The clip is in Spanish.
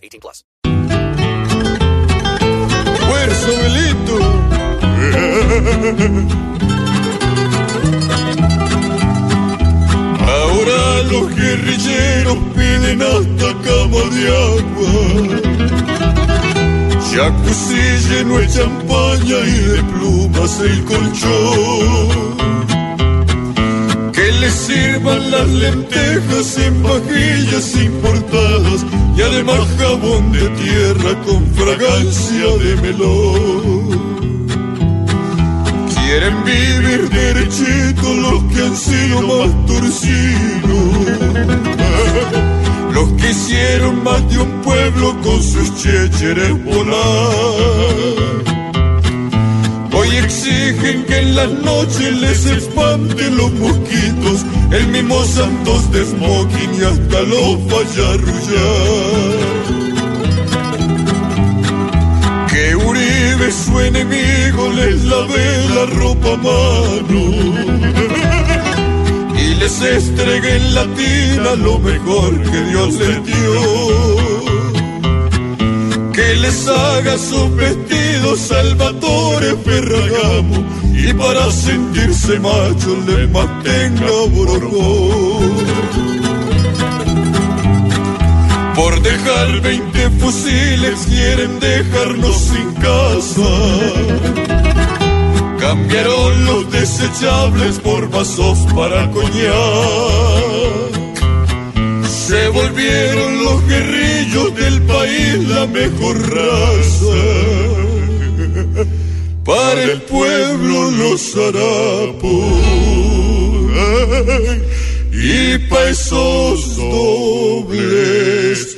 18. Fuerza, Belito. Ahora los guerrilleros piden hasta cama de agua. Jacuzzi lleno de champaña y de plumas el colchón. Que les sirvan las lentejas en vajillas importadas y además jabón de tierra con fragancia de melón. Quieren vivir derechito los que han sido más torcidos. Los que hicieron más de un pueblo con sus chécheres volar. En las noches les espanten los mosquitos, el mismo Santos de smoking y hasta los vaya a. Que Uribe su enemigo les lave la ropa a mano y les estregue en la tina lo mejor que Dios les dio. Que les haga sus vestidos Salvatore Ferragamo y para sentirse macho les mantenga borojón. Por dejar 20 fusiles quieren dejarnos sin casa. Cambiaron los desechables por vasos para coñac. Se volvieron los guerrillos del país la mejor raza. Para el pueblo los harapos. Y pa' esos dobles.